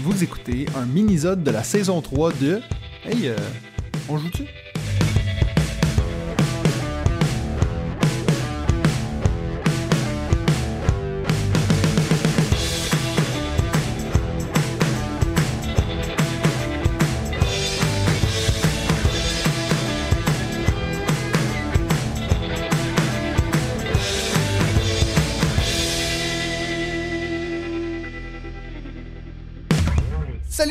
Vous écoutez un mini-zode de la saison 3 de Hey, euh, on joue-tu?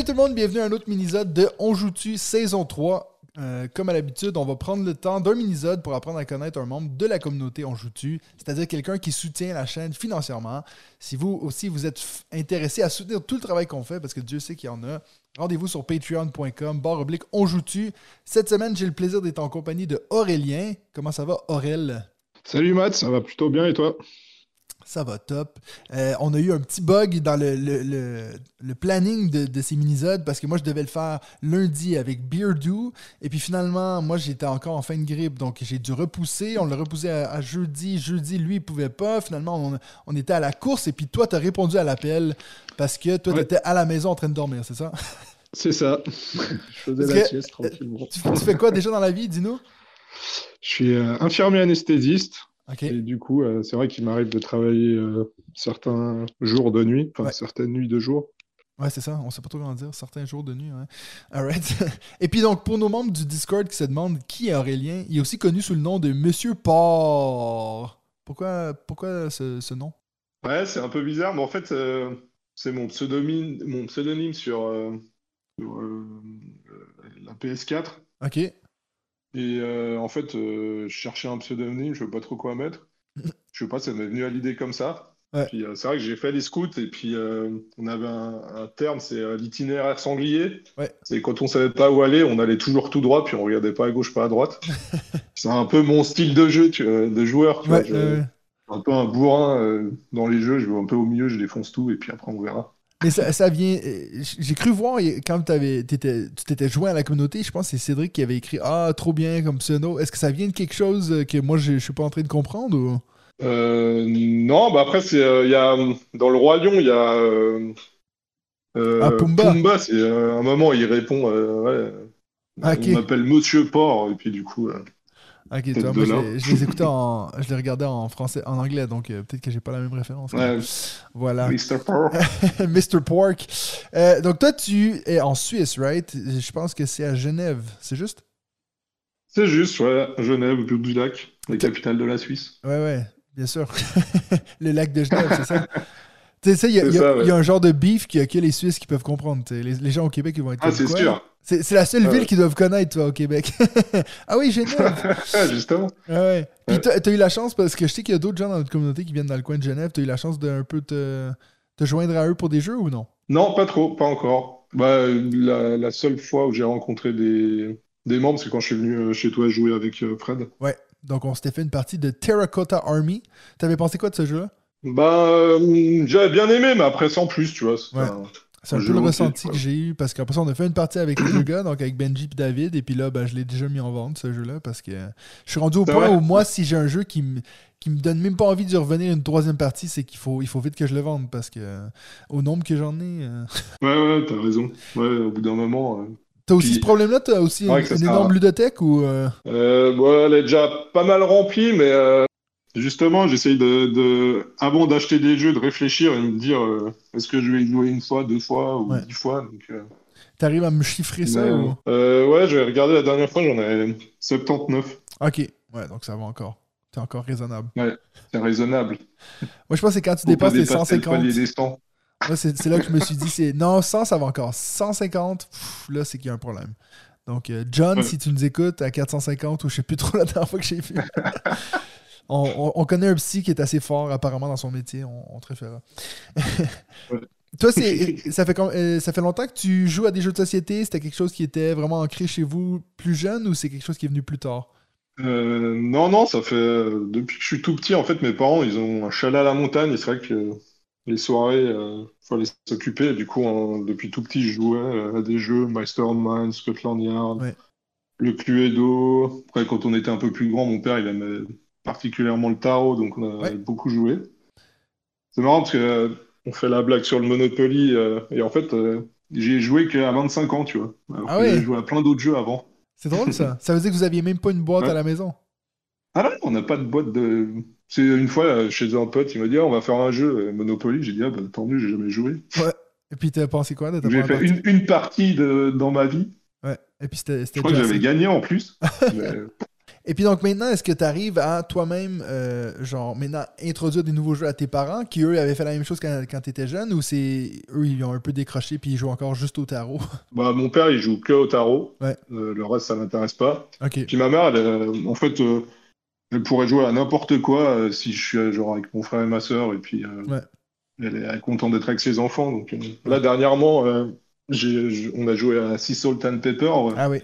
Tout le monde, bienvenue à un autre mini-zode de On joue-tu saison 3. Euh, comme à l'habitude, on va prendre le temps d'un mini-zode pour apprendre à connaître un membre de la communauté On joue-tu, c'est-à-dire quelqu'un qui soutient la chaîne financièrement. Si vous aussi vous êtes intéressé à soutenir tout le travail qu'on fait, parce que Dieu sait qu'il y en a, rendez-vous sur patreon.com, barre oblique On joue-tu. Cette semaine, j'ai le plaisir d'être en compagnie de Aurélien. Comment ça va, Aurel? Salut Matt, ça va plutôt bien et toi? Ça va top. Euh, on a eu un petit bug dans le, le- le- le planning de, de ces minisodes parce que moi, je devais le faire lundi avec Beardo. Et puis finalement, moi, j'étais encore en fin de grippe. Donc, j'ai dû repousser. On l'a repoussé à, à jeudi. Jeudi, lui, il pouvait pas. Finalement, on, on était à la course. Et puis toi, tu as répondu à l'appel parce que toi, tu Ouais. étais à la maison en train de dormir, c'est ça? C'est ça. Je faisais la sieste tranquillement. tu, tu fais quoi déjà dans la vie? Dis-nous? Je suis euh, infirmier anesthésiste Et du coup, euh, c'est vrai qu'il m'arrive de travailler euh, certains jours de nuit, enfin Ouais. certaines nuits de jour. Ouais, c'est ça. On sait pas trop comment dire. Certains jours de nuit. Ouais. Alright. Et puis donc, pour nos membres du Discord qui se demandent qui est Aurélien, il est aussi connu sous le nom de Monsieur Port. Pourquoi, pourquoi ce, ce nom? Ouais, c'est un peu bizarre, mais en fait, euh, c'est mon pseudonyme, mon pseudonyme sur, sur, la PS4. Ok. Et euh, en fait, euh, je cherchais un pseudonyme, je ne sais pas trop quoi mettre. Je sais pas, ça m'est venu à l'idée comme ça. Ouais. Puis euh, c'est vrai que j'ai fait les scouts et puis euh, on avait un, un terme, c'est l'itinéraire sanglier. Ouais. C'est quand on savait pas où aller, on allait toujours tout droit puis on regardait pas à gauche, pas à droite. c'est un peu mon style de jeu, tu vois, de joueur. Tu vois, Ouais, je- un peu un bourrin dans les jeux, je vais un peu au milieu, je défonce tout et puis après on verra. Mais ça, ça vient. euh, J'ai cru voir quand t'avais- t'étais- tu t'étais joint à la communauté, je pense que c'est Cédric qui avait écrit Ah, trop bien comme pseudo. Est-ce que ça vient de quelque chose euh, que moi je, je suis pas en train de comprendre ou? Euh, non, bah après, c'est, euh, il y a, dans le Roi Lion, il y a euh, Ah, Pumba. c'est euh, un moment, il répond, euh, ouais, Ah, on m'appelle Monsieur Port, et puis du coup, Ok, Peut-être toi, moi je les, je les écoutais en. Je les regardais en français, en anglais, donc euh, peut-être que j'ai pas la même référence. ouais, Voilà. Mr. Port. Mr. Pork. Euh, donc, toi, tu es en Suisse, right? Je pense que c'est à Genève, c'est juste? C'est juste, ouais, Genève, au du lac, la capitale de la Suisse. Ouais, ouais, bien sûr. le lac de Genève, c'est ça? Tu sais, il y, a- un genre de beef qu'il y a que les Suisses qui peuvent comprendre. Les, les gens au Québec, ils vont être Ah, c'est sûr, C'est la seule Ah ville qu'ils doivent connaître, toi, au Québec. ah oui, Genève. justement. Ouais, ouais. Puis t'as t'as eu la chance, parce que je sais qu'il y a d'autres gens dans notre communauté qui viennent dans le coin de Genève. T'as eu la chance de un peu te, te joindre à eux pour des jeux ou non? Non, pas trop, pas encore. Bah, la, la seule fois où j'ai rencontré des, des membres, c'est quand je suis venu euh, chez toi jouer avec euh, Fred. Ouais. Donc, on s'était fait une partie de Terracotta Army. T'avais pensé quoi de ce jeu-là? Bah, euh, j'avais bien aimé, mais après, sans plus, tu vois. c'est Ouais. un- C'est un peu le ressenti que j'ai eu parce qu'après ça, on a fait une partie avec les deux gars, donc avec Benji et David, et puis là, ben, je l'ai déjà mis en vente ce jeu-là parce que euh, je suis rendu au point où moi, si j'ai un jeu qui me qui me donne même pas envie de revenir une troisième partie, c'est qu'il faut, il faut vite que je le vende parce que euh, au nombre que j'en ai. euh, Ouais, ouais, t'as raison. Ouais, au bout d'un moment. euh, T'as aussi Puis- ce problème-là, t'as aussi Ouais, une, une énorme ludothèque ou. euh, Euh, bon, elle est déjà pas mal remplie, mais euh, justement, j'essaye de, de, avant d'acheter des jeux, de réfléchir et me dire euh, est-ce que je vais y jouer une fois, deux fois ou Ouais. dix fois. Donc, euh, T'arrives à me chiffrer ça ou? euh, ouais, j'avais regardé la dernière fois, j'en avais 79. Ok, ouais, donc ça va encore. T'es encore raisonnable. C'est raisonnable. Moi, je pense que quand tu dépasses les dépasser le 150. palier des 100. Moi, c'est là que je me suis dit, c'est non, 100, ça va encore. 150, pff, là, c'est qu'il y a un problème. Donc, John, Ouais. si tu nous écoutes à 450, ou je sais plus trop la dernière fois que j'ai vu. on, on- on connaît un psy qui est assez fort, apparemment, dans son métier. On, on te référera. Toi, c'est, ça, fait, euh, ça fait longtemps que tu joues à des jeux de société? C'était quelque chose qui était vraiment ancré chez vous plus jeune ou c'est quelque chose qui est venu plus tard? Euh, non, non, ça fait depuis que je suis tout petit, en fait, mes parents, ils ont un chalet à la montagne et c'est vrai que les soirées, euh, fallait s'occuper. Du coup, en- depuis tout petit, je jouais à des jeux Mastermind, Scotland Yard, Ouais. le Cluedo. Après, quand on était un peu plus grand, mon père, il aimait particulièrement le tarot, donc on a Ouais. beaucoup joué. C'est marrant parce que euh, on fait la blague sur le Monopoly euh, et en fait, euh, j'ai joué qu'à 25 ans, tu vois. Alors Ah ouais. J'ai joué à plein d'autres jeux avant. C'est drôle ça. ça veut dire que vous aviez même pas une boîte Ouais. à la maison. Ah non, on n'a pas de boîte de. C'est une fois chez un pote, il m'a dit Ah, on va faire un jeu Monopoly. J'ai dit ah bah tant mieux, j'ai jamais joué. Et puis t'as pensé quoi J'ai fait une, une partie de, dans ma vie. Ouais. Et puis c'était Je crois que j'avais gagné en plus. Mais, Et puis donc maintenant, est-ce que tu arrives à toi-même, euh, genre maintenant, introduire des nouveaux jeux à tes parents qui eux avaient fait la même chose quand, quand tu étais jeune ou c'est eux ils ont un peu décroché puis ils jouent encore juste au tarot? bah, mon père, il joue que au tarot. Ouais. Euh, le reste, ça m'intéresse pas. ok. Puis ma mère, elle, euh, en fait, elle pourrait jouer à n'importe quoi si je suis genre avec mon frère et ma sœur. Et puis, Ouais. elle, est, elle est contente d'être avec ses enfants. Donc, là, dernièrement, j'- on a joué à Sea Salt and Pepper. Ah oui.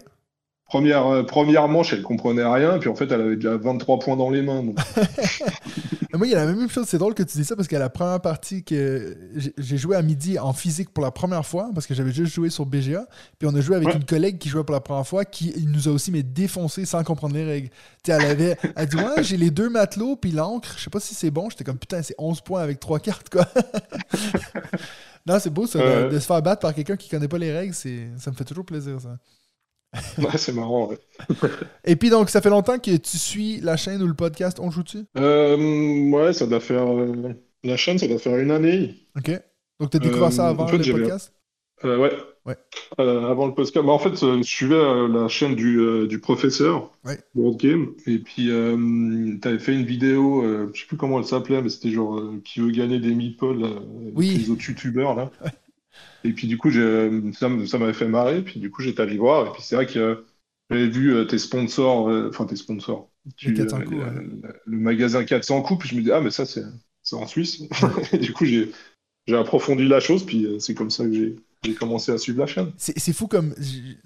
Première, euh, première manche, elle comprenait rien. Puis en fait, elle avait déjà 23 points dans les mains. donc. Moi, il y a la même chose. C'est drôle que tu dis ça parce que la première partie que j'ai- joué à midi en physique pour la première fois parce que j'avais juste joué sur BGA. Puis on a joué avec Ouais. une collègue qui jouait pour la première fois qui nous a aussi mais défoncé sans comprendre les règles. Tu sais, elle avait, elle dit ouais j'ai les deux matelots puis l'encre. Je sais pas si c'est bon. J'étais comme putain c'est 11 points avec trois cartes quoi. non c'est beau ça de- Ouais. de, se faire battre par quelqu'un qui connaît pas les règles. Ça me fait toujours plaisir ça. Ouais, c'est marrant. ouais. Et puis donc ça fait longtemps que tu suis la chaîne ou le podcast On joue-tu? Euh, ouais, ça doit faire. euh, La chaîne, ça doit faire une année. Ok. Donc tu as découvert ça Euh, avant en fait, le podcast Euh, ouais. Ouais. Avant le podcast. Bah, en fait, je suivais la chaîne du, du professeur, Ouais. Board Game, et puis tu avais fait une vidéo, je sais plus comment elle s'appelait, mais c'était genre qui veut gagner des meeples avec Oui. les autres youtubeurs là. Et puis du coup, ça, m'avait fait marrer, puis du coup, j'étais allé voir, et puis c'est vrai que j'avais vu euh, tes sponsors, euh, enfin tes sponsors, Les 400 euh, coups, le, ouais. le- le magasin 400 coups, puis je me dis, ah, mais ça, c'est en Suisse. Et du coup, j'ai approfondi la chose, puis c'est comme ça que j'ai j'ai commencé à suivre la chaîne. C'est c'est fou comme.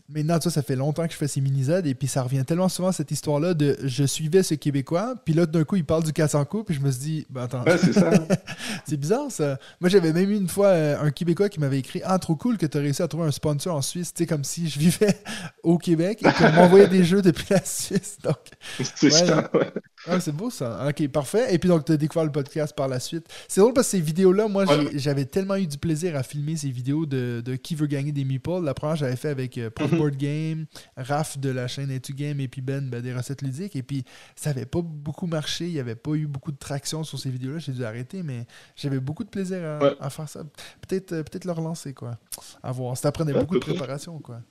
Maintenant, tu vois, ça fait longtemps que je fais ces mini-zodes et puis ça revient tellement souvent cette histoire-là de je suivais ce Québécois, puis là, d'un coup, il parle du 400 coups, puis je me suis dit, ben attends, Ouais, c'est ça. c'est bizarre ça. Moi, j'avais même eu une fois euh, un Québécois qui m'avait écrit Ah, trop cool que tu as réussi à trouver un sponsor en Suisse, tu sais, comme si je vivais au Québec et qu'on m'envoyait des jeux depuis la Suisse. Donc, C'est Ouais, ça, ouais. Ah, c'est beau ça. Ok, parfait. Et puis donc, tu as découvert le podcast par la suite. C'est drôle parce que ces vidéos-là, moi, j'avais tellement eu du plaisir à filmer ces vidéos de, de qui veut gagner des meeples. La première, j'avais fait avec euh, Prof Mhm. Board Game, Raph de la chaîne Etu Game et puis Ben, ben, des recettes ludiques. Et puis, ça avait pas beaucoup marché. Il n'y avait pas eu beaucoup de traction sur ces vidéos-là. J'ai dû arrêter, mais j'avais beaucoup de plaisir à, Ouais. à faire ça. Peut-être euh, peut-être le relancer, quoi. À voir. Ça prenait Ouais, beaucoup de préparation, quoi.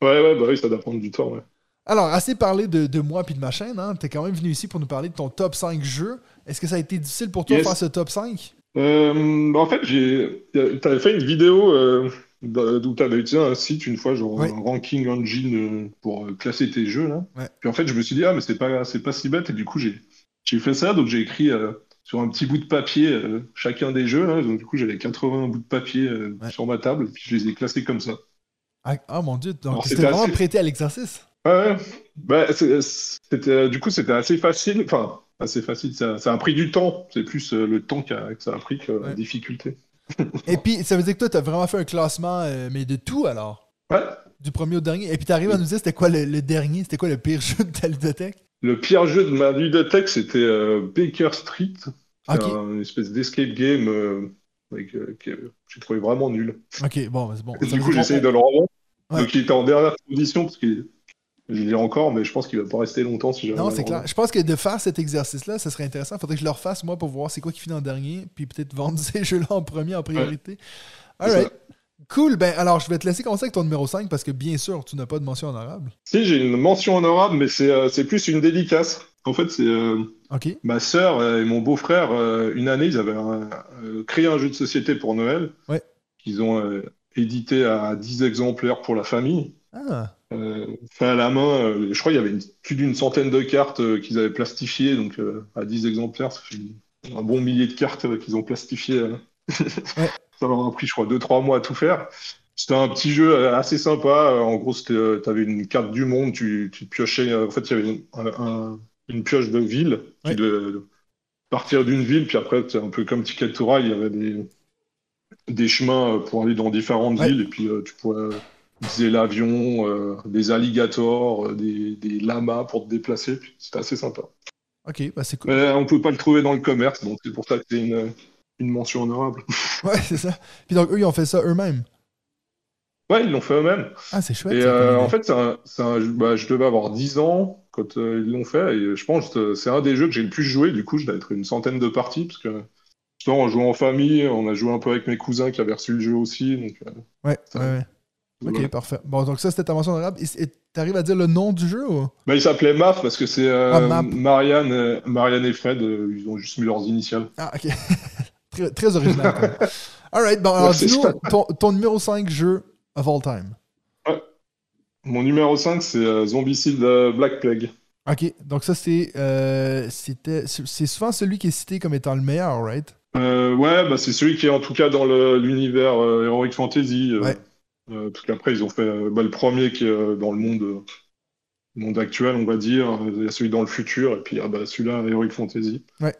Ouais, ouais, bah oui, ça doit prendre du temps, ouais. Alors, assez parlé de, de moi puis de ma chaîne, hein. T'es quand même venu ici pour nous parler de ton top 5 jeux. Est-ce que ça a été difficile pour toi de faire ce top 5? Euh, bah, en fait, j'ai, t'avais fait une vidéo euh, d'où t'avais utilisé un site une fois, genre Ouais. un ranking engine euh, pour euh, classer tes jeux là. Ouais. Puis en fait, je me suis dit ah mais c'est pas pas si bête et du coup j'ai fait ça donc j'ai écrit euh, sur un petit bout de papier euh, chacun des jeux là. Donc du coup j'avais 80 bouts de papier euh, Ouais. sur ma table et puis je les ai classés comme ça. Ah, ah, mon dieu, donc c'était c'était vraiment assez- prêté à l'exercice? Ouais. Bah, c'était, du coup, c'était assez facile. Enfin, assez facile. Ça, ça a pris du temps. C'est plus euh, le temps qu'a- que ça a pris que la difficulté. Et puis, ça veut dire que toi, t'as vraiment fait un classement, euh, mais de tout alors? Ouais. Du premier au dernier. Et puis, t'arrives à nous dire c'était quoi le, le dernier? C'était quoi le pire jeu de ta ludothèque? Le pire jeu de ma ludothèque, c'était euh, Baker Street. C'est Ok, un- une espèce d'escape game euh, euh, que j'ai trouvé vraiment nul. ok, bon, c'est bon. Et du coup, dire j'ai essayé qu'on- de le revendre. Ouais. Donc, il était en dernière position parce que je l'ai encore, mais je pense qu'il va pas rester longtemps si Non, c'est clair. Je pense que de faire cet exercice-là, ça serait intéressant. Faudrait que je le refasse, moi, pour voir c'est quoi qui finit en dernier, puis peut-être vendre ces jeux-là en premier, en priorité. C'est Alright. Cool. Ben, alors, je vais te laisser commencer avec ton numéro 5 parce que, bien sûr, tu n'as pas de mention honorable. Si, j'ai une mention honorable, mais c'est euh, plus une dédicace. En fait, c'est euh, Ok. ma sœur euh, et mon beau-frère, euh, une année, ils avaient un- euh, créé un jeu de société pour Noël. Ouais. Qu'ils ont édité à 10 exemplaires pour la famille. Ah, Euh, fait à la main, euh, je crois qu'il y avait une- plus d'une centaine de cartes euh, qu'ils avaient plastifiées, donc euh, à 10 exemplaires, ça fait un bon millier de cartes qu'ils ont plastifiées. Ouais. Ça leur a pris, je crois, 2-3 mois à tout faire. C'était un petit jeu assez sympa. En gros, tu avais une carte du monde, tu, tu piochais. En fait, il y avait une, un- un- une pioche de ville Ouais. devait partir d'une ville, puis après, un peu comme Ticket to Ride, il y avait des, des chemins pour aller dans différentes Ouais. villes, et puis tu pouvais utiliser l'avion, euh, des alligators, euh, des, des lamas pour te déplacer. C'était assez sympa. ok, bah c'est cool. Mais on peut pas le trouver dans le commerce, donc c'est pour ça que c'est une, une mention honorable. Ouais, c'est ça. Puis donc, eux, ils ont fait ça eux-mêmes. Ouais, ils l'ont fait eux-mêmes. Ah, c'est chouette. Et euh, en fait, un- bah, je devais avoir 10 ans quand euh, ils l'ont fait. Et je pense que c'est un des jeux que j'ai le plus joué. Du coup, je dois être une centaine de parties. Parce que justement, on jouait en famille. On a joué un peu avec mes cousins qui avaient reçu le jeu aussi. Donc, euh, Ouais, ouais, ouais. Ok, voilà. parfait. Bon, donc ça, c'était ta mention honorable. Et- T'arrives à dire le nom du jeu ou? Bah, il s'appelait MAF parce que c'est euh, Ah. Marianne, euh, Marianne et Fred. euh, ils ont juste mis leurs initiales. Ah, ok. très, très original. Alright, bon, alors Ouais, dis-nous ton, ton numéro 5 jeu of all time. Mon numéro 5, c'est Zombicide Black Plague. Ok, donc ça, c'est c'est souvent celui qui est cité comme étant le meilleur, right? Ouais, bah, c'est celui qui est en tout cas dans l'univers Heroic Fantasy. Ouais. Euh, parce qu'après, ils ont fait euh, bah, le premier qui est euh, dans le monde, monde actuel, on va dire. Il y a celui dans le futur, et puis ah, bah, celui-là, Heroic Fantasy. Ouais.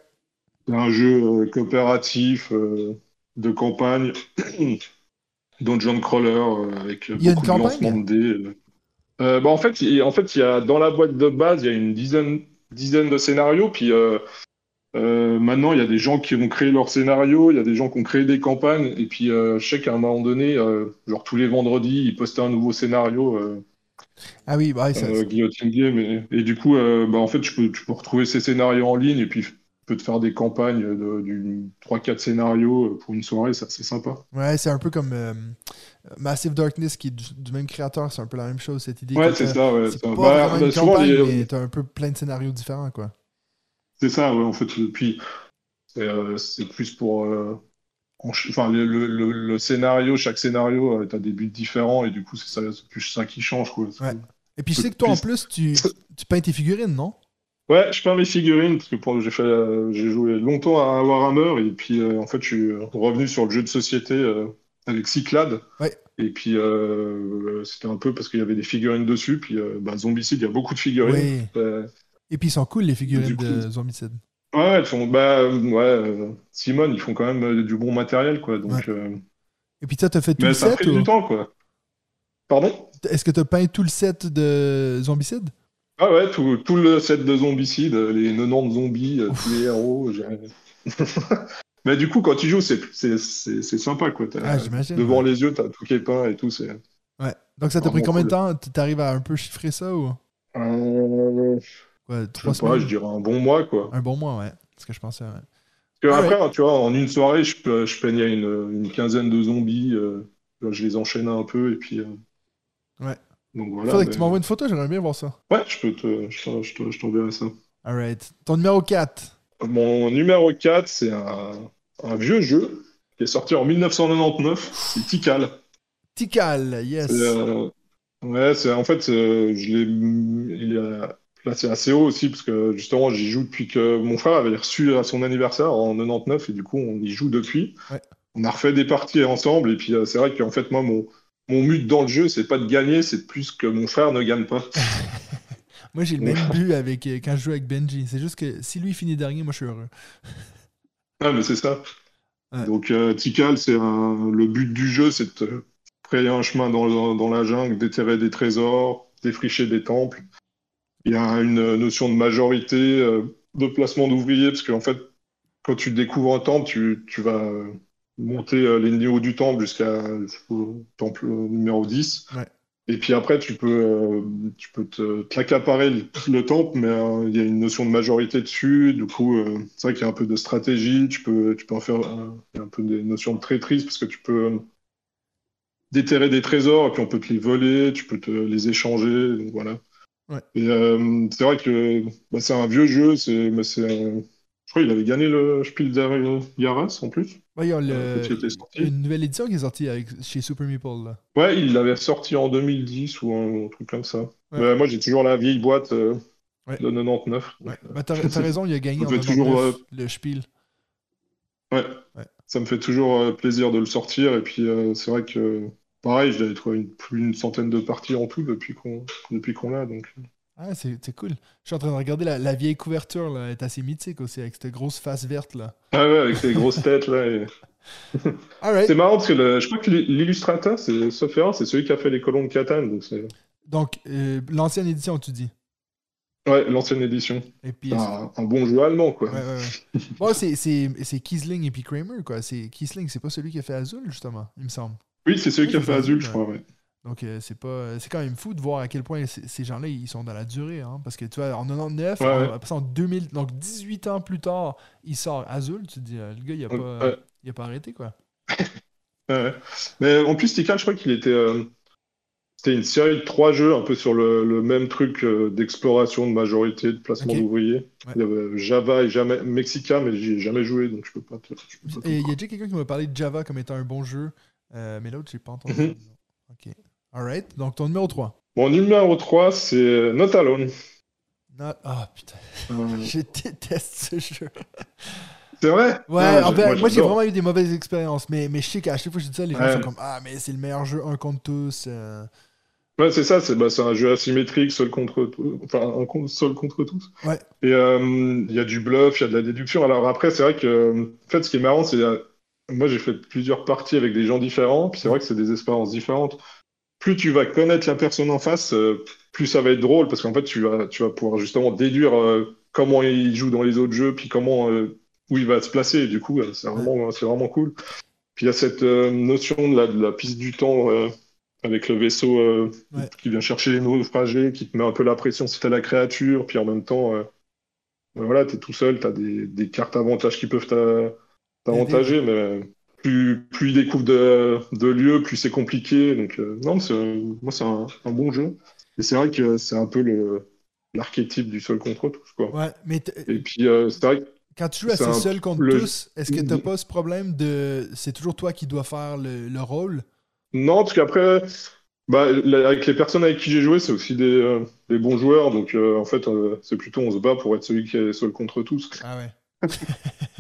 C'est un jeu coopératif, de campagne, dungeon crawler, avec Il y a une beaucoup de lancements de dés. euh. Euh, bah, en fait, en fait, il y a, dans la boîte de base, il y a une dizaine, dizaine de scénarios, puis euh, euh, maintenant, il y a des gens qui ont créé leurs scénarios, il y a des gens qui ont créé des campagnes, et puis euh, je sais qu'à un moment donné, euh, genre tous les vendredis, ils postaient un nouveau scénario, euh, Ah oui, bah, ça, Guillotine Game, et, et du coup, bah, en fait, tu peux, tu peux retrouver ces scénarios en ligne, et puis tu peux te faire des campagnes de, du 3-4 scénarios pour une soirée, c'est assez sympa. ouais, c'est un peu comme Massive Darkness qui est du, du même créateur, c'est un peu la même chose, cette idée. Ouais, c'est ça, ouais. Pas Bah, bah, une souvent, campagne, les- mais t'as un peu plein de scénarios différents, quoi. C'est ça, ouais, en fait. Puis, c'est euh, plus pour. euh, Enfin, le, le- le- le scénario, chaque scénario, tu as des buts différents, et du coup, c'est ça, plus ça qui change, quoi. Ouais. Et puis je sais que toi, en plus, tu, tu peins tes figurines, non? Ouais, je peins mes figurines, parce que pour- j'ai fait, euh, j'ai joué longtemps à Warhammer, et puis, euh, en fait, je suis revenu sur le jeu de société euh, avec Cyclade. Ouais. Et puis, euh, c'était un peu parce qu'il y avait des figurines dessus, puis euh, bah, Zombicide, il y a beaucoup de figurines. Oui. Et puis ils sont cool, les figurines coup- de Zombicide. Ouais, elles font, bah, ouais, Simone, ils font quand même euh, du bon matériel, quoi. Donc, Ouais. euh, Et puis toi, t'as fait tout mais le ça a set pris ou... du temps, quoi. Pardon? Est-ce que t'as peint tout le set de Zombicide? Ah ouais, tout, tout le set de zombicide, euh, les 90 zombies, tous les héros. Mais du coup, quand tu joues, c'est sympa, quoi. Ah, j'imagine. devant ouais. les yeux, t'as tout qui est peint et tout. Ouais. Donc ça t'a pris combien de cool. temps? T'arrives à un peu chiffrer ça ou? Euh, quoi, je trois sais pas, semaines? je dirais un bon mois, quoi. Un bon mois, ouais. C'est ce que je pensais, ouais. Parce que Ah après, tu vois, en une soirée, je, peux- je peignais une, une quinzaine de zombies. euh, je les enchaînais un peu, et puis... euh, Ouais. Donc voilà. Faudrait que tu m'envoies une photo, j'aimerais bien voir ça. Ouais, je peux te, je t'en- je t'en- je t'enverrai ça. Alright. Ton numéro 4. Mon numéro 4, c'est un, un vieux jeu qui est sorti en 1999. C'est Tikal. Tikal, yes. Euh, ouais, c'est en fait, je l'ai, il est placé assez haut aussi parce que justement, j'y joue depuis que mon frère avait reçu à son anniversaire en 99 et du coup, on y joue depuis. Ouais. On a refait des parties ensemble et puis euh, c'est vrai qu'en fait, moi, mon, mon but dans le jeu, c'est pas de gagner, c'est plus que mon frère ne gagne pas. Moi, j'ai le même but avec, euh, quand je joue avec Benji. C'est juste que si lui finit dernier, moi, je suis heureux. Ah, mais c'est ça. Ouais. Donc, euh, Tikal, c'est le but du jeu, c'est de frayer un chemin dans, dans la jungle, déterrer des trésors, défricher des temples. Il y a une notion de majorité, euh, de placement d'ouvriers, parce qu'en fait, quand tu découvres un temple, tu, tu vas monter euh, les niveaux du temple jusqu'à jusqu'au temple euh, numéro 10. Ouais. Et puis après, tu peux, euh, tu peux te, l'accaparer le, le temple, mais euh, il y a une notion de majorité dessus. Du coup, euh, c'est vrai qu'il y a un peu de stratégie. Tu peux, tu peux en faire il y a un peu des notions de traîtrise parce que tu peux déterrer des trésors et puis on peut te les voler, tu peux te les échanger. donc voilà. Ouais. Et euh, c'est vrai que bah, c'est un vieux jeu. C'est, bah, euh, je crois qu'il avait gagné le Spiel der Jahres en plus. Ouais, il y a le- Euh, une nouvelle édition qui est sortie avec, chez Super Meeple. Là. Ouais, il l'avait sorti en 2010 ou un, truc comme ça. Ouais. Moi, j'ai toujours la vieille boîte euh, de 99. Ouais. Bah, t'as, raison, il a gagné en fait 99, toujours, euh, le Spiel. Ouais. Ça me fait toujours euh, plaisir de le sortir. Et puis, euh, c'est vrai que, pareil, dois être une, plus d'une centaine de parties en tout depuis qu'on depuis qu'on l'a. Donc... Ah, c'est, cool. Je suis en train de regarder la, la vieille couverture, là. Elle est assez mythique aussi, avec cette grosse face verte, là. Ah ouais, avec les grosses têtes, là. et-. C'est marrant parce que le- je crois que l'illustrateur, c'est sauf erreur, c'est celui qui a fait les colons de Catane. Donc, Donc, euh, l'ancienne édition, tu dis? ouais, l'ancienne édition. Et puis, Un, un bon jeu allemand, quoi. Ouais, ouais, ouais. Bon, c'est, Kiesling et puis Kramer, quoi. Kiesling, c'est pas celui qui a fait Azul, justement, il me semble. Oui, c'est celui qui a fait Azul, Azul, je crois, ouais. Donc, euh, c'est pas c'est quand même fou de voir à quel point ces gens-là, ils sont dans la durée. Hein, parce que, tu vois, en 99, Ouais, en, ouais. en 2000, donc 18 ans plus tard, il sort Azul. Tu te dis, euh, le gars, il a pas, Ouais. il a pas arrêté, quoi. Mais en plus, Tikal, je crois qu'il était. euh, C'était une série de trois jeux un peu sur le, le même truc euh, d'exploration, de majorité, de placement d'ouvriers. Il y avait Java et jamais... Mexica, mais j'y ai jamais joué, donc je peux pas te. je peux pas te- Et il y a déjà quelqu'un qui m'a parlé de Java comme étant un bon jeu, euh, mais l'autre, j'ai pas entendu. Mhm. Ok. Alright. Donc, ton numéro 3. Mon numéro 3, c'est Not Alone. Ah, putain. Je déteste ce jeu. C'est vrai? Ouais, en j'ai- fait, moi, j'ai vraiment eu des mauvaises expériences, mais, mais je sais qu'à chaque fois que je dis ça, les gens Ouais. sont comme Ah, mais c'est le meilleur jeu, un contre tous. euh. Ouais, c'est ça, c'est bah, un jeu asymétrique, seul contre enfin un seul contre tous. Ouais. Et euh, il y a du bluff, il y a de la déduction. Alors après, c'est vrai que, en fait, ce qui est marrant, c'est moi j'ai fait plusieurs parties avec des gens différents, puis c'est vrai que c'est des expériences différentes. Plus tu vas connaître la personne en face, euh, plus ça va être drôle, parce qu'en fait, tu vas, tu vas pouvoir justement déduire euh, comment il joue dans les autres jeux, puis comment euh, où il va se placer. Et du coup, c'est vraiment, c'est vraiment cool. Puis il y a cette notion de la, de la piste du temps avec le vaisseau euh, Ouais. qui vient chercher les naufragés, qui te met un peu la pression si t'as la créature, puis en même temps, euh, ben voilà, t'es tout seul, t'as des, des cartes avantages qui peuvent t'a- t'avantager, mais plus, plus il découvre de, de lieux, plus c'est compliqué. Donc, euh, non, c'est, moi, c'est un, un bon jeu. Et c'est vrai que c'est un peu le, l'archétype du seul contre tous, quoi. Ouais, mais Et puis, euh, c'est vrai que quand tu joues c'est assez un- seul contre le- tous, est-ce que t'as pas ce problème de. C'est toujours toi qui dois faire le, le rôle? Non, parce qu'après, bah, avec les personnes avec qui j'ai joué, c'est aussi des, euh, des bons joueurs. Donc, euh, en fait, c'est plutôt on se bat pour être celui qui est seul contre tous. Ah ouais.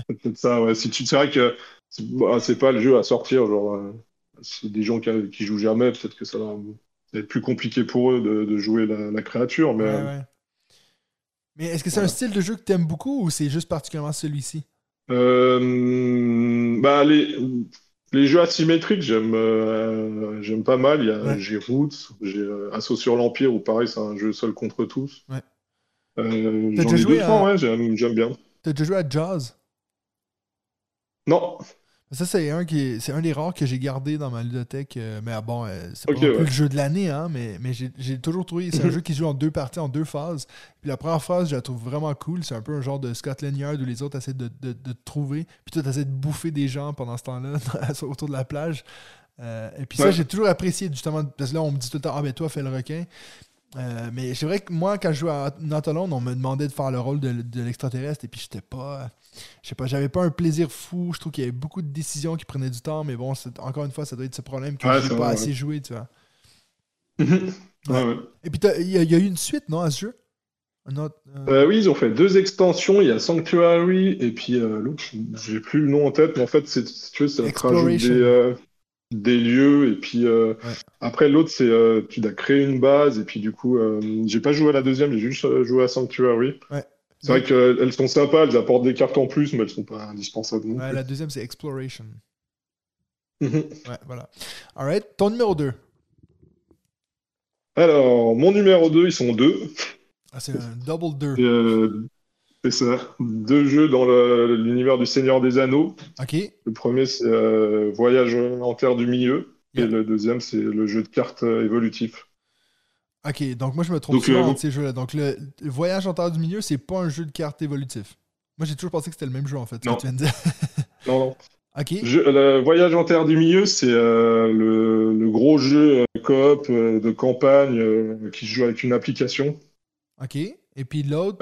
Peut-être ça, ouais. Tu, c'est vrai que c'est bah, c'est pas le jeu à sortir. Genre, euh, c'est des gens qui, qui jouent jamais. Peut-être que ça va, va être plus compliqué pour eux de, de jouer la, la créature. Mais Ouais, euh, ouais. Mais est-ce que c'est un style de jeu que t'aimes beaucoup ou c'est juste particulièrement celui-ci? Euh, bah, les, les jeux asymétriques, j'aime euh, j'aime pas mal. Il y a, Ouais. J'ai Roots, j'ai euh, Assaut sur l'Empire, où pareil, c'est un jeu seul contre tous. Euh, j'en ai deux, à- j'aime j'aime bien. T'as déjà joué à Jaws Non, Ça, c'est un, qui est- c'est un des rares que j'ai gardé dans ma ludothèque. euh, mais bon, euh, c'est pas Ok, non plus ouais. le jeu de l'année, hein, mais, mais j'ai j'ai toujours trouvé. C'est un jeu qui se joue en deux parties, en deux phases. Puis la première phase, je la trouve vraiment cool. C'est un peu un genre de Scotland Yard où les autres essaient de, de, de te trouver. Puis toi, tu essaies de bouffer des gens pendant ce temps-là autour de la plage. Euh, et puis ça, j'ai toujours apprécié, justement, parce que là, on me dit tout le temps, ah ben toi, fais le requin. Euh, mais c'est vrai que moi, quand je jouais à Not Alone, on me demandait de faire le rôle de, de l'extraterrestre et puis j'étais pas. Je sais pas, j'avais pas un plaisir fou. Je trouve qu'il y avait beaucoup de décisions qui prenaient du temps, mais bon, encore une fois, ça doit être ce problème que Ouais, j'ai pas vrai, assez joué, tu vois. ouais. Et puis, il y, a- il y a eu une suite, non, à ce jeu? Euh, Euh, oui, ils ont fait deux extensions. Il y a Sanctuary et puis euh, l'autre, j'ai plus le nom en tête, mais en fait, c'est, si tu veux, ça te rajoute Exploration. des, des lieux. Et puis euh, Ouais. après, l'autre, c'est euh, tu dois créer une base. Et puis du coup, euh, j'ai pas joué à la deuxième, j'ai juste euh, joué à Sanctuary. Ouais. C'est vrai qu'elles sont sympas, elles apportent des cartes en plus, mais elles sont pas indispensables non ouais, plus. la deuxième, c'est Exploration. Mhm. Ouais, voilà. Alright, ton numéro 2. Alors, mon numéro 2, ils sont deux. Ah, c'est un double 2. C'est ça, deux jeux dans l'univers du Seigneur des Anneaux. Ok. Le premier, c'est euh, Voyage en Terre du Milieu. Yeah. Et le deuxième, c'est le jeu de cartes euh, évolutif. Ok, donc moi je me trompe Donc, souvent euh, entre ces jeux-là. Donc le, Voyage en terre du milieu, c'est pas un jeu de cartes évolutif. Moi j'ai toujours pensé que c'était le même jeu en fait, Non. que tu viens de dire. Non, non. ok. Je- le Voyage en Terre du Milieu, c'est euh, le, le gros jeu coop de campagne qui se joue avec une application. Ok. Et puis l'autre?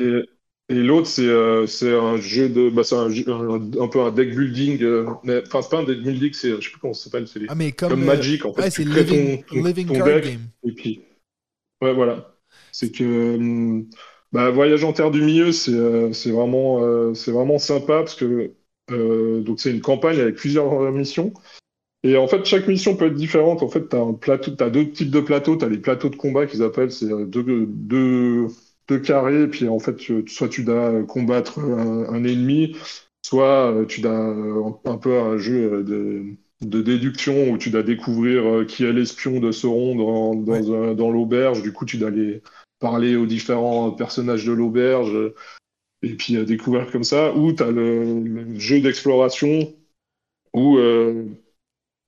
Et et l'autre, c'est euh, un jeu de. Bah, c'est un, un- un peu un deck building. euh, Enfin, c'est pas un deck building, c'est. Je sais plus comment ça s'appelle. C'est les- ah mais comme. comme euh, Magic, en fait. ouais, c'est Living, ton- ton- living ton Card deck. Game. Et puis, ouais, voilà. C'est que hum, bah, Voyage en Terre du Milieu, c'est euh, vraiment, euh, c'est vraiment sympa parce que euh, donc c'est une campagne avec plusieurs euh, missions. Et en fait, chaque mission peut être différente. En fait, tu as deux types de plateaux. Tu as les plateaux de combat qu'ils appellent, c'est euh, deux, deux, Et puis en fait, tu- soit tu dois combattre un, un ennemi, soit euh, tu dois euh, un, un peu un jeu euh, de, de déduction où tu dois découvrir qui est l'espion de Sauron dans, dans, l'auberge. Du coup, tu dois aller parler aux différents personnages de l'auberge et puis découvrir comme ça. Ou tu as le, le jeu d'exploration où euh,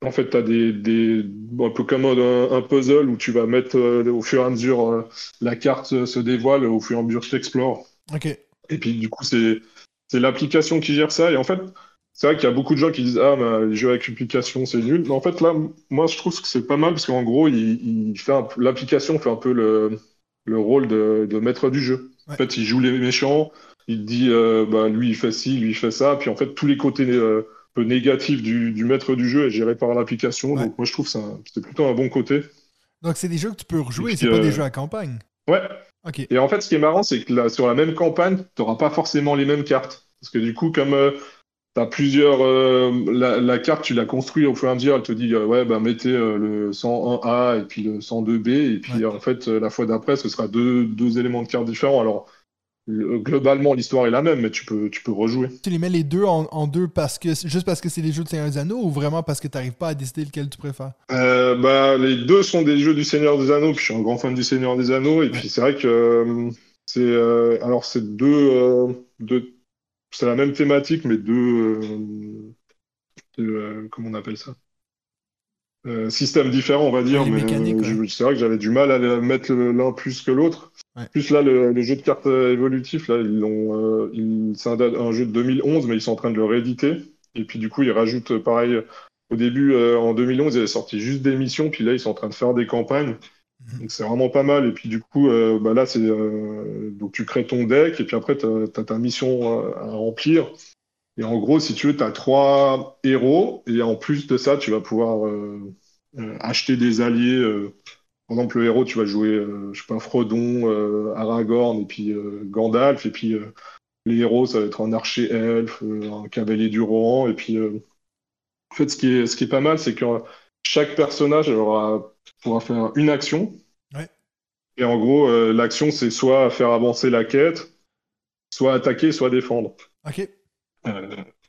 En fait, tu as des, des, un peu comme un, un puzzle où tu vas mettre euh, au fur et à mesure euh, la carte euh, se dévoile au fur et à mesure tu explores. Ok. Et puis du coup, c'est l'application qui gère ça. Et en fait, c'est vrai qu'il y a beaucoup de gens qui disent Ah, bah, les jeux avec application, c'est nul. Mais en fait, là, moi, je trouve que c'est pas mal parce qu'en gros, il, il fait l'application fait un peu le, le rôle de, de maître du jeu. Ouais. En fait, il joue les méchants, il te dit euh, bah, lui, il fait ci, lui, il fait ça. Puis en fait, tous les côtés peu négatifs du, du maître du jeu est géré par l'application. Ouais. Donc, moi, je trouve que c'est plutôt un bon côté. Donc, c'est des jeux que tu peux rejouer, c'est pas des euh, jeux à campagne. Ouais. Ok. Et en fait, ce qui est marrant, c'est que là, sur la même campagne, tu n'auras pas forcément les mêmes cartes. Parce que du coup, comme tu as plusieurs. euh, la, la carte, tu l'as construite au fur et à mesure, elle te dit euh, ouais, bah, mettez euh, le 101A et puis le 102B. Et puis Ouais. en fait, euh, la fois d'après, ce sera deux, deux éléments de carte différents. Alors, le- globalement, l'histoire est la même, mais tu peux, tu peux rejouer. Tu les mets les deux en, en deux parce que juste parce que c'est des jeux de Seigneur des Anneaux ou vraiment parce que tu n'arrives pas à décider lequel tu préfères? Euh, bah, les deux sont des jeux du Seigneur des Anneaux, puis je suis un grand fan du Seigneur des Anneaux, et puis c'est vrai que euh, c'est euh, alors c'est deux, deux c'est la même thématique, mais deux, deux, comment on appelle ça? Euh, systèmes différents, on va dire, Ouais, mais euh, c'est vrai que j'avais du mal à mettre l'un plus que l'autre. Ouais. Plus là, le, le jeu de cartes euh, évolutif, là, ils l'ont, euh, c'est un, jeu de 2011, mais ils sont en train de le rééditer. Et puis du coup, ils rajoutent euh, pareil. Au début, euh, en 2011, ils avaient sorti juste des missions, puis là, ils sont en train de faire des campagnes. Mhm. Donc c'est vraiment pas mal. Et puis du coup, bah là, c'est euh, donc tu crées ton deck, et puis après, tu as, ta mission à remplir. Et en gros, si tu veux, tu as trois héros, et en plus de ça, tu vas pouvoir euh, euh, acheter des alliés. euh. Par exemple, le héros, tu vas jouer, euh, je sais pas, Frodon, Aragorn, et puis Gandalf, et puis les héros, ça va être un archer elfe, un cavalier du Rohan, et puis en fait, ce qui est, ce qui est pas mal, c'est que chaque personnage aura, pourra faire une action. Ouais. Et en gros, l'action, c'est soit faire avancer la quête, soit attaquer, soit défendre. Ok.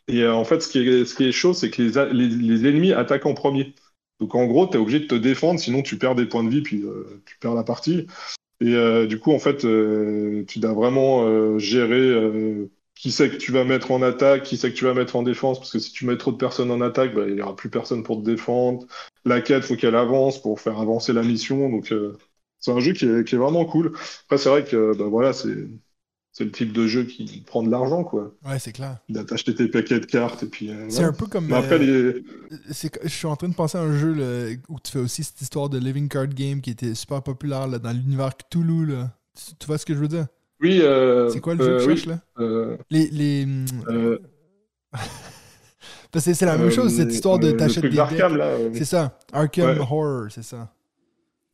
Et euh, en fait, ce qui est, chaud, c'est que les, ennemis attaquent en premier. Donc en gros, tu es obligé de te défendre, sinon tu perds des points de vie, puis euh, tu perds la partie. Et euh, du coup, en fait, tu dois vraiment gérer qui c'est que tu vas mettre en attaque, qui c'est que tu vas mettre en défense, parce que si tu mets trop de personnes en attaque, bah, il n'y aura plus personne pour te défendre. La quête, faut qu'elle avance pour faire avancer la mission. Donc c'est un jeu qui est, qui est vraiment cool. Après, c'est vrai que bah, voilà, c'est c'est le type de jeu qui prend de l'argent, quoi. Ouais, c'est clair. D'acheter tes paquets de cartes et puis. euh, C'est un peu comme. Mais après, euh, les... je suis en train de penser à un jeu là, où tu fais aussi cette histoire de Living Card Game qui était super populaire là, dans l'univers Cthulhu. Là. Tu, tu vois ce que je veux dire? Oui, euh, C'est quoi le euh, jeu que oui, je cherche là? euh, Les. les... euh, Parce que c'est la même euh, chose, cette histoire de euh, t'achètes truc des euh, C'est ça. Arkham Ouais. Horror, c'est ça.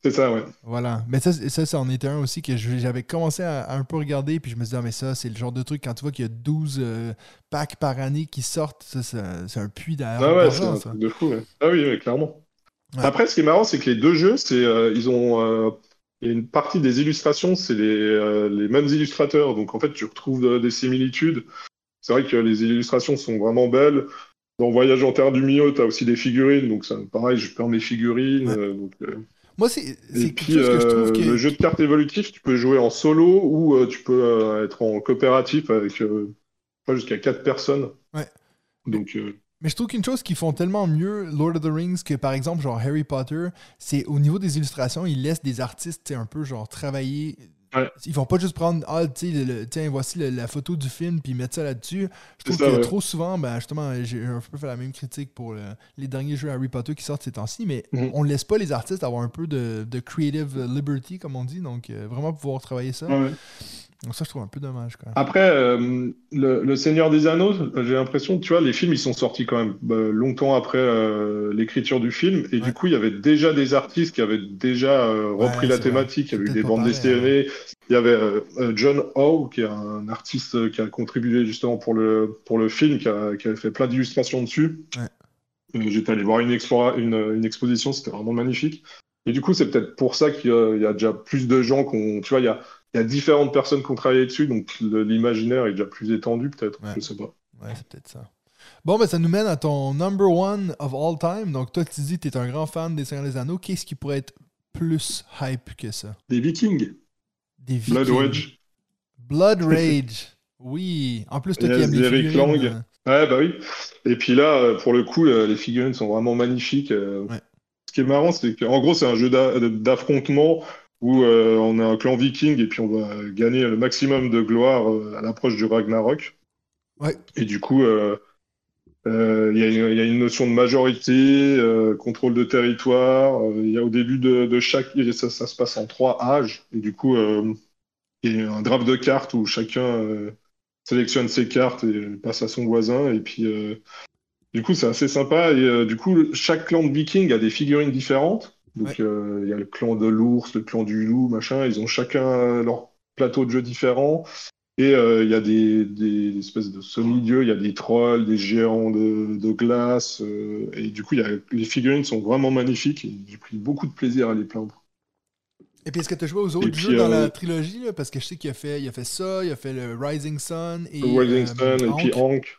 C'est ça, ouais. Voilà. Mais ça, ça, ça en était un aussi que j'avais commencé à, à un peu regarder, puis je me disais, ah, mais ça, c'est le genre de truc, quand tu vois qu'il y a 12 euh, packs par année qui sortent, c'est un puits d'ar- Ah ouais, c'est un truc de fou, ouais. Ah oui, oui, clairement. Ouais. Après, ce qui est marrant, c'est que les deux jeux, c'est, euh, ils ont, euh, une partie des illustrations, c'est les, les mêmes illustrateurs. Donc, en fait, tu retrouves des similitudes. C'est vrai que les illustrations sont vraiment belles. Dans Voyage en Terre du Milieu, tu as aussi des figurines. Donc, ça, pareil, je perds mes figurines. Donc, Moi, c'est quelque puis, chose que je trouve euh, le jeu de cartes évolutif, tu peux jouer en solo ou euh, tu peux euh, être en coopératif avec jusqu'à 4 personnes. Ouais. Donc, euh, Mais je trouve qu'une chose qu'ils font tellement mieux, Lord of the Rings, que par exemple, genre Harry Potter, c'est au niveau des illustrations, ils laissent des artistes, un peu genre travailler. Ouais. Ils vont pas juste prendre, ah, tu tiens, voici le- la photo du film, puis mettre ça là-dessus. Je trouve ça, que ouais. trop souvent, ben justement, j'ai un peu fait la même critique pour le- les derniers jeux Harry Potter qui sortent ces temps-ci, mais Mhm. on laisse pas les artistes avoir un peu de, de creative liberty, comme on dit, donc euh, vraiment pouvoir travailler ça. ouais. Donc ça, je trouve un peu dommage, quand même. Après, euh, le, le Seigneur des Anneaux, j'ai l'impression, tu vois, les films, ils sont sortis quand même bah, longtemps après euh, l'écriture du film. Et Ouais. du coup, il y avait déjà des artistes qui avaient déjà euh, repris Ouais, la vrai. thématique. Il y avait eu des bandes dessinées. Il y avait John Howe, qui est un artiste qui a contribué justement pour le, pour le film, qui, a, qui avait fait plein d'illustrations dessus. Ouais. J'étais allé voir une, expo- une, une exposition, c'était vraiment magnifique. Et du coup, c'est peut-être pour ça qu'il y, a- il y a déjà plus de gens qu'on. Tu vois, il y a, il y a différentes personnes qui ont travaillé dessus, donc l'imaginaire est déjà plus étendu, peut-être. Ouais. Je sais pas. Ouais, c'est peut-être ça. Bon, ben ça nous mène à ton number one of all time. Donc, toi, tu dis que tu es un grand fan des Seigneurs des Anneaux. Qu'est-ce qui pourrait être plus hype que ça? Des Vikings, Des Blood Vikings. Rage. Blood Rage. Oui. En plus, toi qui aimes les Lang. euh, Ouais, bah oui. Et puis là, euh, pour le coup, euh, les figurines sont vraiment magnifiques. Ouais. Ce qui est marrant, c'est qu'en gros, c'est un jeu d'a- d'affrontement où euh, on a un clan viking et puis on va gagner le maximum de gloire euh, à l'approche du Ragnarok. Ouais. Et du coup, euh, euh, il y a, une- il y a une notion de majorité, contrôle de territoire. Il y a au début de, de chaque, ça, ça se passe en trois âges. Et du coup, il y a un draft de cartes où chacun sélectionne ses cartes et passe à son voisin. Et puis, du coup, c'est assez sympa. Et du coup, chaque clan de vikings a des figurines différentes. Donc, Ouais. euh, il y a le clan de l'ours, le clan du loup, machin. Ils ont chacun leur plateau de jeu différent. Et euh, il y a des, des espèces de semi-dieux, il y a des trolls, des géants de, de glace. euh, et du coup, il y a, les figurines sont vraiment magnifiques. et J'ai pris beaucoup de plaisir à les peindre. Et puis, est-ce que tu as joué aux autres puis, jeux dans la trilogie là? Parce que je sais qu'il a fait, il a fait ça, il a fait le Rising Sun et. Le Rising Sun et puis. Hank.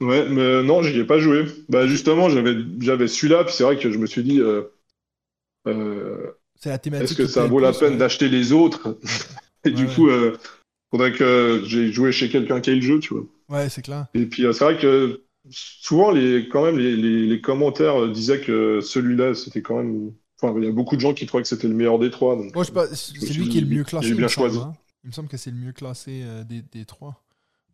Ouais, mais non, j'y ai pas joué. Bah justement, j'avais celui-là, puis c'est vrai que je me suis dit, C'est la thématique. est-ce que ça vaut la plus, peine ouais. d'acheter les autres? Et du Ouais. coup, euh, faudrait que j'ai joué chez quelqu'un qui a le jeu, tu vois. Ouais, c'est clair. Et puis euh, c'est vrai que souvent, les, quand même, les, les, les commentaires euh, disaient que celui-là, c'était quand même. Enfin, il y a beaucoup de gens qui trouvaient que c'était le meilleur des trois. Donc, Moi, je sais pas, me c'est lui qui est le mieux il classé. est bien il me semble, choisi. hein. Il me semble que c'est le mieux classé euh, des, des trois.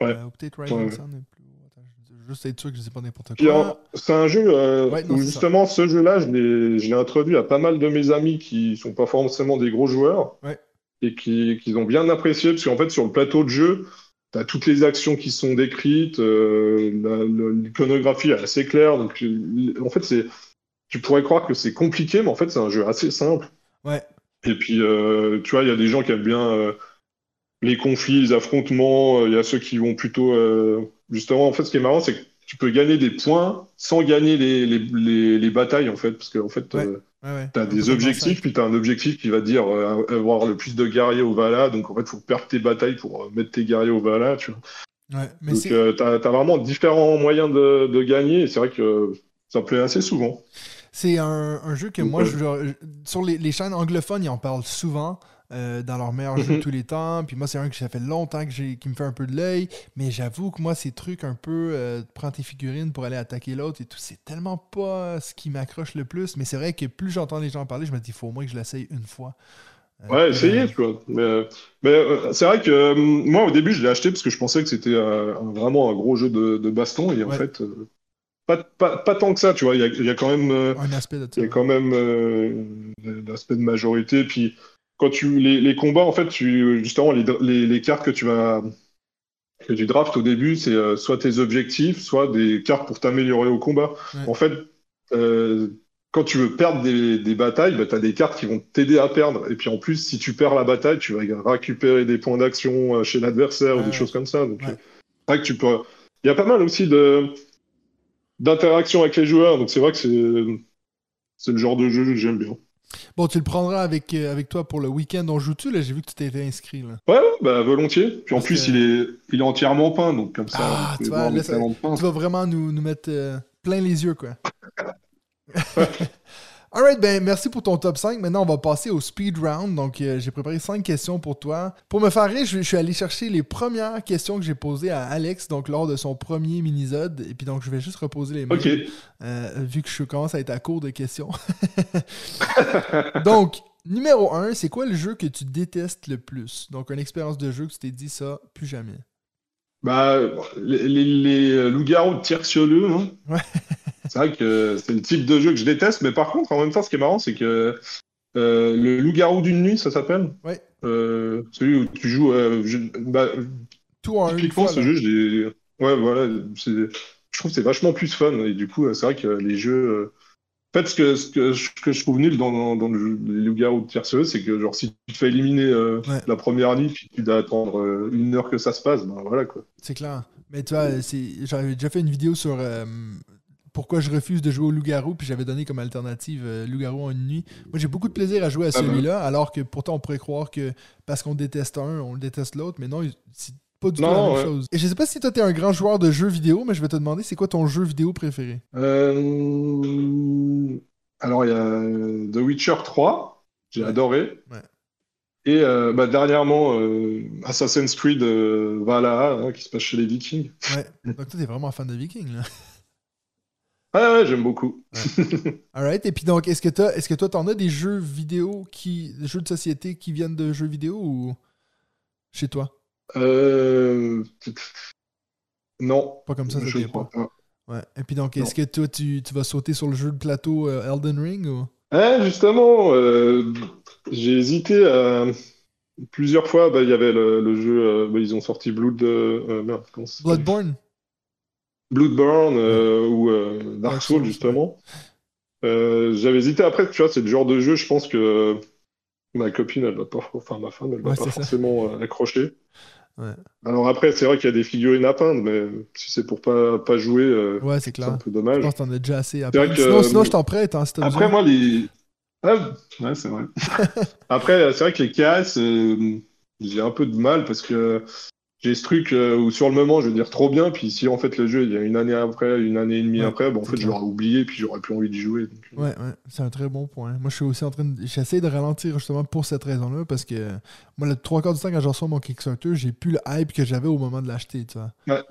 Ouais. Euh, ou peut-être Rising Ouais. Est plus haut. Attends, je veux juste être sûr que je sais pas n'importe Puis, quoi. euh, c'est un jeu euh, Ouais, non, où justement ce jeu-là, je l'ai, je l'ai introduit à pas mal de mes amis qui sont pas forcément des gros joueurs Ouais. et qui, qui ont bien apprécié parce qu'en fait sur le plateau de jeu, tu as toutes les actions qui sont décrites, euh, l'iconographie est assez claire. Donc en fait c'est, tu pourrais croire que c'est compliqué, mais en fait c'est un jeu assez simple. Ouais. Et puis euh, tu vois, il y a des gens qui aiment bien les conflits, les affrontements. Il y a ceux qui vont plutôt euh, justement. En fait, ce qui est marrant, c'est que tu peux gagner des points sans gagner les, les, les, les batailles, en fait. Parce qu'en fait, Ouais. euh, Ouais, ouais. tu as des objectifs, puis tu as un objectif qui va te dire euh, avoir le plus de guerriers au Vala. Donc, en fait, il faut perdre tes batailles pour euh, mettre tes guerriers au Vala. Tu vois. Mais Donc, euh, tu as, vraiment différents moyens de, de gagner. Et c'est vrai que ça me plaît assez souvent. C'est un, un jeu que Donc, moi, je, sur les, les chaînes anglophones, ils en parlent souvent euh, dans leurs meilleurs jeux Mhm. de tous les temps. Puis moi, c'est un que ça fait longtemps que j'ai, qui me fait un peu de l'œil. Mais j'avoue que moi, ces trucs un peu, euh, prends tes figurines pour aller attaquer l'autre et tout, c'est tellement pas ce qui m'accroche le plus. Mais c'est vrai que plus j'entends les gens parler, je me dis, il faut au moins que je l'essaye une fois. Euh, Ouais, essayez, tu vois. Mais, mais euh, c'est vrai que moi, au début, je l'ai acheté parce que je pensais que c'était vraiment un gros jeu de, de baston. Et en fait, pas, pas, pas tant que ça, tu vois. Il y a, il y a quand même, euh, un aspect de il y a quand même euh, l'aspect de majorité. Puis, quand tu les, les combats, en fait, tu, justement, les, les, les cartes que tu vas que tu drafts au début, c'est euh, soit tes objectifs, soit des cartes pour t'améliorer au combat. Ouais. En fait, euh, quand tu veux perdre des, des batailles, bah, tu as des cartes qui vont t'aider à perdre. Et puis en plus, si tu perds la bataille, tu vas récupérer des points d'action euh, chez l'adversaire ou des choses comme ça. Donc, Ouais. vrai que tu peux. Il y a pas mal aussi de d'interaction avec les joueurs. Donc c'est vrai que c'est c'est le genre de jeu que j'aime bien. Bon, tu le prendras avec, euh, avec toi pour le week-end. On joue-tu? Là, j'ai vu que tu t'étais inscrit. Là. Ouais, ouais, bah volontiers. Puis en Parce plus, que- il est il est entièrement peint, donc comme ça, Ah, là, ça-. Tu vas vraiment nous, nous mettre euh, plein les yeux, quoi. Alright, ben merci pour ton top 5. Maintenant, on va passer au speed round. Donc, euh, j'ai préparé 5 questions pour toi. Pour me faire rire, je, je suis allé chercher les premières questions que j'ai posées à Alex, donc lors de son premier minisode. Et puis, donc, je vais juste reposer les mêmes, Ok. euh, vu que je commence à être à court de questions. donc, numéro 1, c'est quoi le jeu que tu détestes le plus? Donc, une expérience de jeu que tu t'es dit ça, plus jamais. Bah, les, les, les loups-garous de Tiercioleux, hein. Ouais. c'est vrai que c'est le type de jeu que je déteste, mais par contre, en même temps, ce qui est marrant, c'est que euh, le loup-garou d'une nuit, ça s'appelle. Ouais. Euh, celui où tu joues. euh, je- bah, Tout en une fois. ce là. jeu, je Ouais, voilà. Je trouve que c'est vachement plus fun. Et du coup, euh, c'est vrai que les jeux. En fait, ce que, ce que, je- que je trouve nul dans, dans, dans le jeu, les loups-garous de Tiercioleux, c'est que, genre, si tu te fais éliminer euh, Ouais. la première nuit, puis tu dois attendre euh, une heure que ça se passe, ben voilà, quoi. C'est clair. Mais tu vois, j'avais déjà fait une vidéo sur euh, pourquoi je refuse de jouer au loup-garou, puis j'avais donné comme alternative euh, loup-garou en une nuit. Moi, j'ai beaucoup de plaisir à jouer à Ah ben. celui-là, alors que pourtant, on pourrait croire que parce qu'on déteste un, on le déteste l'autre, mais non, c'est pas du tout la même ouais. chose. Et je sais pas si toi, t'es un grand joueur de jeux vidéo, mais je vais te demander, c'est quoi ton jeu vidéo préféré? Euh, Alors, il y a euh, The Witcher 3, j'ai Ouais. adoré. Ouais. Et euh, bah, dernièrement, euh, Assassin's Creed Valhalla, hein, qui se passe chez les Vikings. Ouais. Donc toi, t'es vraiment fan de Vikings, là. Ah ouais, j'aime beaucoup. Alright. Et puis donc, est-ce que, t'as- est-ce que toi, t'en as des jeux vidéo qui. des jeux de société qui viennent de jeux vidéo ou chez toi? Euh, Non, Pas comme ça, ça je pas. pas. Ouais. Et puis donc, Non. est-ce que toi, tu, tu vas sauter sur le jeu de plateau euh, Elden Ring ou? Eh, justement, euh, j'ai hésité à... plusieurs fois. Bah, Il y avait le, le jeu, euh, bah, ils ont sorti Blood, euh, merde, Bloodborne? Bloodborne euh, ou euh, Dark Souls, justement. Euh, j'avais hésité après, tu vois, c'est le genre de jeu, je pense que ma copine, elle va pas, enfin ma femme, elle va Ouais, pas forcément euh, accrocher. Ouais. Alors après, c'est vrai qu'il y a des figurines à peindre, mais si c'est pour pas, pas jouer, Ouais, c'est un peu Je dommage. pense que t'en as déjà assez à peindre. que, Sinon, sinon je t'en prête, hein, si Après, besoin. moi, les. Ah, ouais, c'est vrai. Après, c'est vrai que les KS, euh, j'ai un peu de mal parce que j'ai ce truc euh, où sur le moment, je vais dire trop bien, puis si en fait le jeu, il y a une année après, une année et demie Ouais, après, bon, en fait, je l'aurais oublié, puis j'aurais plus envie d'y jouer. donc, euh, Ouais, ouais, c'est un très bon point. Moi, je suis aussi en train de. J'essaie de ralentir justement pour cette raison-là parce que moi, le trois quarts du temps, quand je reçois mon Kickstarter, j'ai plus le hype que j'avais au moment de l'acheter, tu vois. Ouais.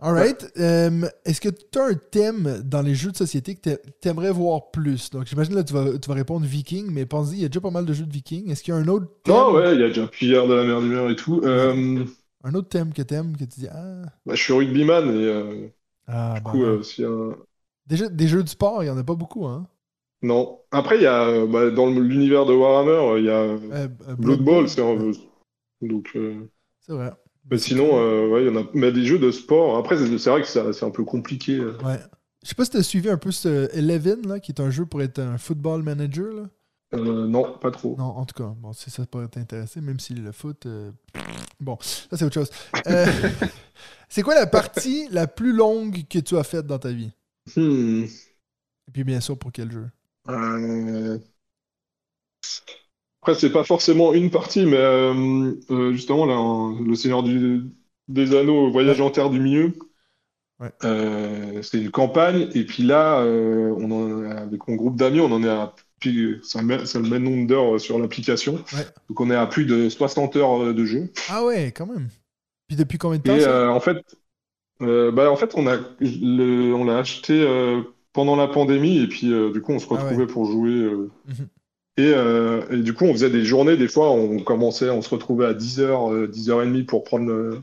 Alright. Euh, Est-ce que tu as un thème dans les jeux de société que t'a- t'aimerais voir plus? Donc, j'imagine là, tu vas, tu vas répondre Viking, mais pense-y, il y a déjà pas mal de jeux de Viking. Est-ce qu'il y a un autre thème, Non, ouais, il y a déjà Pierre de la mer du Mur et tout. Euh, un autre thème que t'aimes, que tu dis Ah, bah, je suis rugbyman et euh, ah du bah, coup, ouais. euh, un- Déjà, des jeux de sport, il y en a pas beaucoup, hein. Non. Après, il y a euh, bah, dans l'univers de Warhammer, euh, il y a Blood Bowl, c'est un- donc. c'est vrai. Mais sinon, ouais, il y en a. Mais des jeux de sport. Après, c'est vrai que c'est un peu compliqué. Ouais. Je sais pas si t'as suivi un peu ce Eleven, là, qui est un jeu pour être un football manager, là. Euh, non, pas trop. Non, en tout cas, bon, si ça pourrait t'intéresser, même si le foot. euh, Bon, ça c'est autre chose. Euh, c'est quoi la partie la plus longue que tu as faite dans ta vie? Hmm. Et puis bien sûr, pour quel jeu? Après, c'est pas forcément une partie, mais justement, là, en- Le Seigneur du- des Anneaux, Voyage en Terre du Milieu, Ouais. c'est une campagne. Et puis là, on en est- avec mon groupe d'amis, on en est à. Puis C'est le même c'est le même nombre d'heures euh, sur l'application. Ouais. Donc, on est à plus de 60 heures euh, de jeu. Ah ouais, quand même. Puis depuis combien de temps Et ça? euh, en fait, bah, en fait, on a le, on l'a acheté pendant la pandémie et puis euh, du coup, on se Ah ouais. retrouvait pour jouer. euh, Mhm. et, euh, et du coup, on faisait des journées. Des fois, on commençait, on se retrouvait à 10h, 10h30 pour prendre le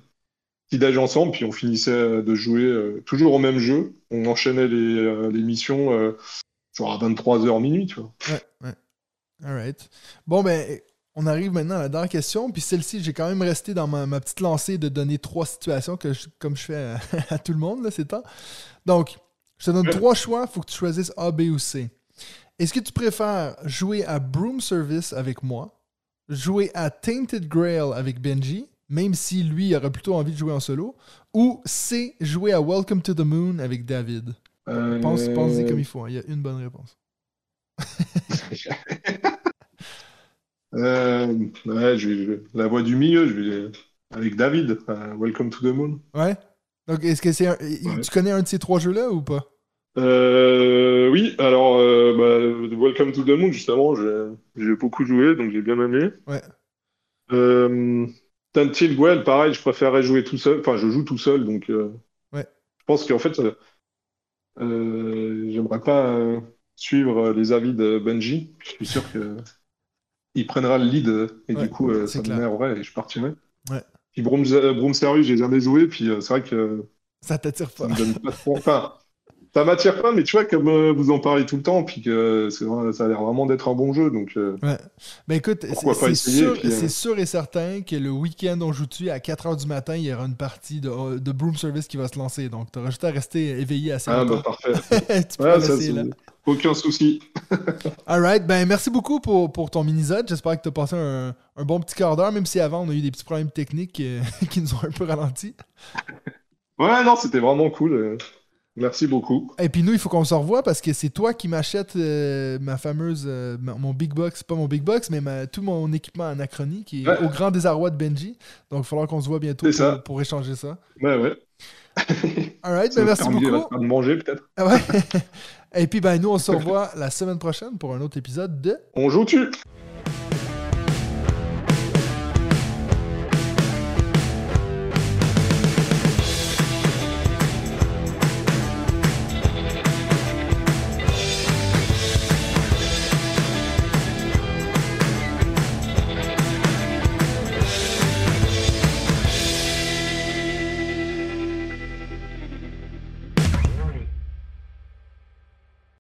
petit déj ensemble, puis on finissait de jouer toujours au même jeu. On enchaînait les, les missions genre à 23h minuit, tu vois. Ouais, ouais. Alright. Bon, ben, on arrive maintenant à la dernière question. Puis celle-ci, j'ai quand même resté dans ma, ma petite lancée de donner trois situations, que je- comme je fais à, à tout le monde, là, c'est temps. Donc, je te donne Ouais. trois choix. Il faut que tu choisisses A, B ou C. Est-ce que tu préfères jouer à Broom Service avec moi, jouer à Tainted Grail avec Benji, même si lui aurait plutôt envie de jouer en solo, ou C, jouer à Welcome to the Moon avec David? Euh, Pense, pense-y comme il faut. hein. Il y a une bonne réponse. euh, ouais, je vais- la voix du milieu, je vais avec David, euh, Welcome to the Moon. Ouais. Donc, est-ce que c'est un... Ouais. Tu connais un de ces trois jeux-là ou pas? Euh, oui, alors bah, Welcome to the Moon, justement, j'ai beaucoup joué, donc j'ai bien aimé. Ouais. Euh, Tainted Grail, pareil, je préférerais jouer tout seul, enfin je joue tout seul, donc Ouais. je pense qu'en fait, j'aimerais pas euh, suivre les avis de Benji. Je suis sûr que il prendra le lead euh, et Ouais, du coup euh, ça clair. m'énerverait et je partirai. Ouais. Puis Broom, Broom Service, j'ai jamais joué, puis euh, c'est vrai que Ça t'attire ça pas. me donne pas trop. Enfin, ça m'attire pas, mais tu vois, comme euh, vous en parlez tout le temps, puis que ça a l'air vraiment d'être un bon jeu, donc euh, Ouais. Ben écoute, c'est sûr, euh, c'est sûr et certain que le week-end on joue dessus, à 4h du matin, il y aura une partie de, de Broom Service qui va se lancer. Donc, tu auras juste à rester éveillé assez ah, bah, parfait. tu pourras Ouais, ça, là. aucun souci. Alright, ben merci beaucoup pour, pour ton mini-zode. J'espère que tu as passé un, un bon petit quart d'heure, même si avant on a eu des petits problèmes techniques qui nous ont un peu ralenti. Ouais, non, c'était vraiment cool. Merci beaucoup. Et puis nous, il faut qu'on se revoie parce que c'est toi qui m'achètes euh, ma fameuse, euh, mon big box, pas mon big box, mais ma- tout mon équipement anachronie qui est Ouais. au grand désarroi de Benji. Donc il va falloir qu'on se voit bientôt pour, échanger ça. Ouais, ouais. Alright, Ça ben merci beaucoup. de manger, peut-être. Ah ouais. Et puis ben nous, on se revoit la semaine prochaine pour un autre épisode de On joue-tu?